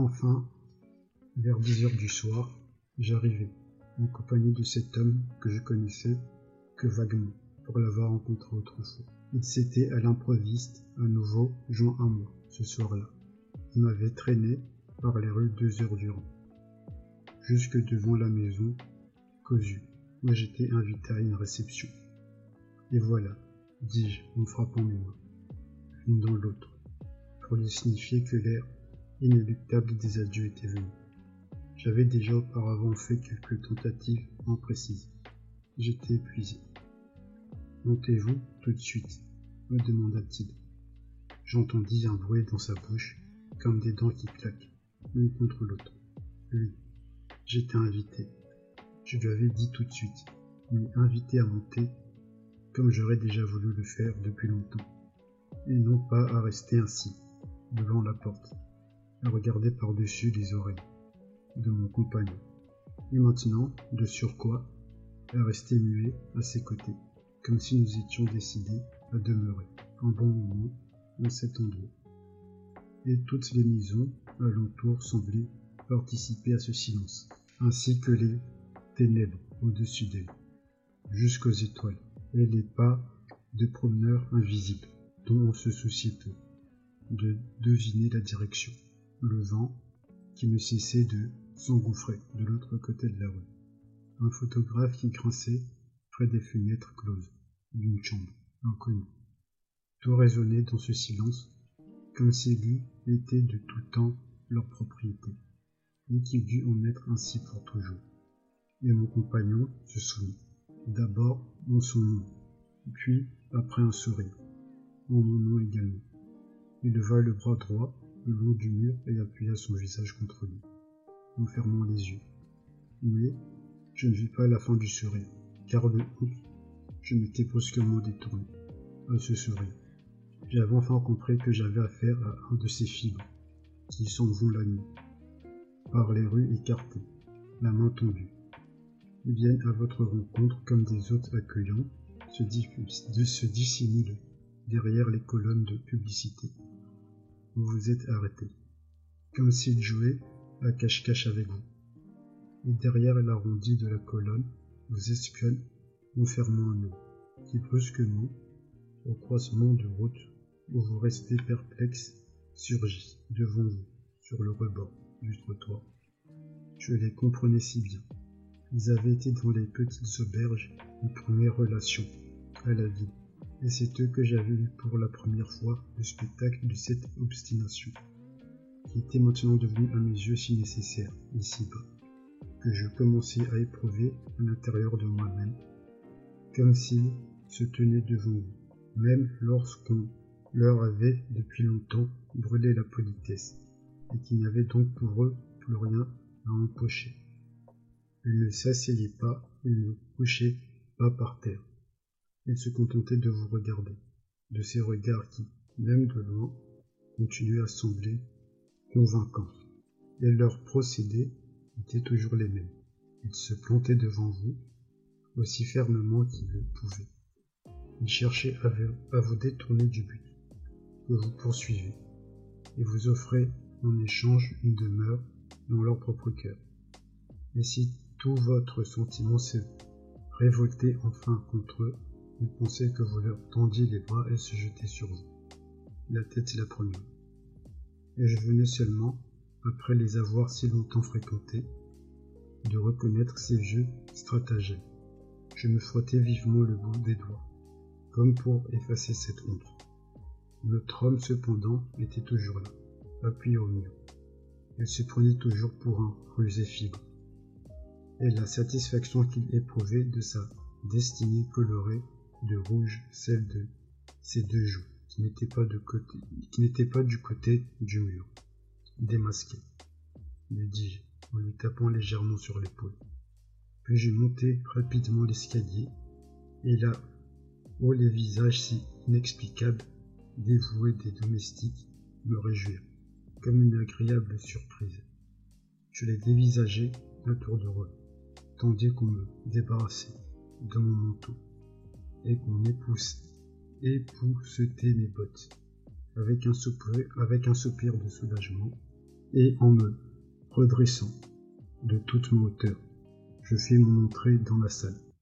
Enfin, vers dix heures du soir, j'arrivai, en compagnie de cet homme que je connaissais que vaguement, pour l'avoir rencontré autrefois. Il s'était à l'improviste à nouveau joint à moi ce soir-là. Il m'avait traîné par les rues deux heures durant, jusque devant la maison Cosu, où j'étais invité à une réception. Et voilà, dis-je en frappant mes mains, l'une dans l'autre, pour lui signifier que l'air inéluctable des adieux était venu. J'avais déjà auparavant fait quelques tentatives imprécises. J'étais épuisé. Montez-vous tout de suite me demanda-t-il. J'entendis un bruit dans sa bouche, comme des dents qui claquent, l'une contre l'autre. Oui, j'étais invité. Je lui avais dit tout de suite, mais invité à monter, comme j'aurais déjà voulu le faire depuis longtemps, et non pas à rester ainsi, devant la porte, à regarder par-dessus les oreilles de mon compagnon, et maintenant, de surcroît, à rester muet à ses côtés comme si nous étions décidés à demeurer un bon moment à cet endroit. Et toutes les maisons alentour semblaient participer à ce silence, ainsi que les ténèbres au-dessus d'elles, jusqu'aux étoiles, et les pas de promeneurs invisibles, dont on se souciait peu de deviner la direction, le vent qui ne cessait de s'engouffrer de l'autre côté de la rue, un photographe qui grinçait près des fenêtres closes, d'une chambre inconnue. Tout résonnait dans ce silence, comme si lui était de tout temps leur propriété, et qu'il dut en être ainsi pour toujours. Et mon compagnon se soumit, d'abord en son nom, puis après un sourire, en mon nom également. Il leva le bras droit le long du mur et appuya son visage contre lui, en fermant les yeux. Mais je ne vis pas la fin du sourire, car de honte, je m'étais brusquement détourné à ce sourire. J'avais enfin compris que j'avais affaire à un de ces fibres qui s'en vont la nuit, par les rues écartées, la main tendue. Ils viennent à votre rencontre comme des hôtes accueillants se, se dissimulent derrière les colonnes de publicité. Vous vous êtes arrêté, comme s'ils jouaient à cache-cache avec vous. Et derrière l'arrondi de la colonne, vous espionnent fermant un œil, qui brusquement, au croisement de route où vous restez perplexe, surgit devant vous, sur le rebord du trottoir. Je les comprenais si bien. Ils avaient été dans les petites auberges une première relation à la vie, et c'est eux que j'avais eu pour la première fois le spectacle de cette obstination, qui était maintenant devenu à mes yeux si nécessaire, ici-bas, que je commençais à éprouver à l'intérieur de moi-même comme s'ils se tenaient devant vous, même lorsqu'on leur avait depuis longtemps brûlé la politesse, et qu'il n'y avait donc pour eux plus rien à empocher. Ils ne s'asseyaient pas, ils ne couchaient pas par terre. Ils se contentaient de vous regarder, de ces regards qui, même de loin, continuaient à sembler convaincants. Et leurs procédés étaient toujours les mêmes. Ils se plantaient devant vous, aussi fermement qu'il le pouvait. Il cherchait à vous détourner du but que vous poursuivez, et vous offrait en échange une demeure dans leur propre cœur. Et si tout votre sentiment se révoltait enfin contre eux, ils pensaient que vous leur tendiez les bras et se jetaient sur vous, la tête la première. Et je venais seulement, après les avoir si longtemps fréquentés, de reconnaître ces vieux stratagèmes je me frottais vivement le bout des doigts, comme pour effacer cette honte. Notre homme, cependant, était toujours là, appuyé au mur. Il se prenait toujours pour un rusé fibre. Et la satisfaction qu'il éprouvait de sa destinée colorée de rouge celle de ses deux joues, qui n'étaient pas, du côté du mur, démasqué, lui dis-je, en lui tapant légèrement sur l'épaule. Puis je montai rapidement l'escalier, et là où les visages si inexplicables, dévoués des domestiques, me réjouirent, comme une agréable surprise. Je les dévisageai à tour de rôle, tandis qu'on me débarrassait de mon manteau, et qu'on époussetait mes bottes. Avec un, soupir, avec un soupir de soulagement, et en me redressant de toute ma hauteur, je fis mon entrée dans la salle.